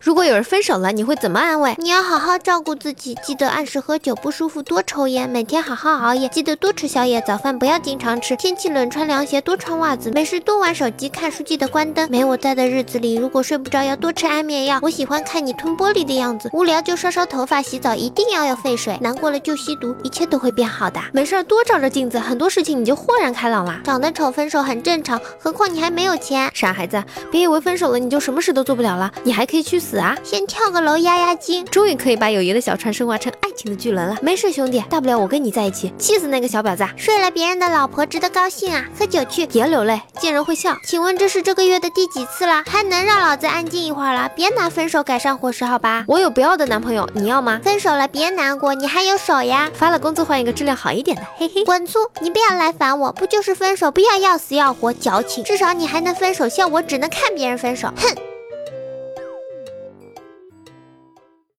如果有人分手了，你会怎么安慰？你要好好照顾自己，记得按时喝酒，不舒服多抽烟，每天好好熬夜，记得多吃宵夜，早饭不要经常吃，天气冷穿凉鞋，多穿袜子，没事多玩手机，看书记得关灯。没我在的日子里，如果睡不着，要多吃安眠药。我喜欢看你吞玻璃的样子，无聊就烧烧头发，洗澡一定要有沸水，难过了就吸毒，一切都会变好的。没事多照照镜子，很多事情你就豁然开朗啦。长得丑分手很正常，何况你还没有钱。傻孩子，别以为分手了你就什么事都做不了了，你还可以去死死啊！先跳个楼压压惊。终于可以把友谊的小船升华成爱情的巨轮了。没事兄弟，大不了我跟你在一起，气死那个小婊子。睡了别人的老婆值得高兴啊，喝酒去，别流泪，见人会笑。请问这是这个月的第几次了？还能让老子安静一会儿了？别拿分手改善伙食好吧？我有不要的男朋友，你要吗？分手了别难过，你还有手呀。发了工资换一个质量好一点的，嘿嘿。滚粗！你不要来烦我，不就是分手，不要要死要活矫情。至少你还能分手，像我只能看别人分手，哼。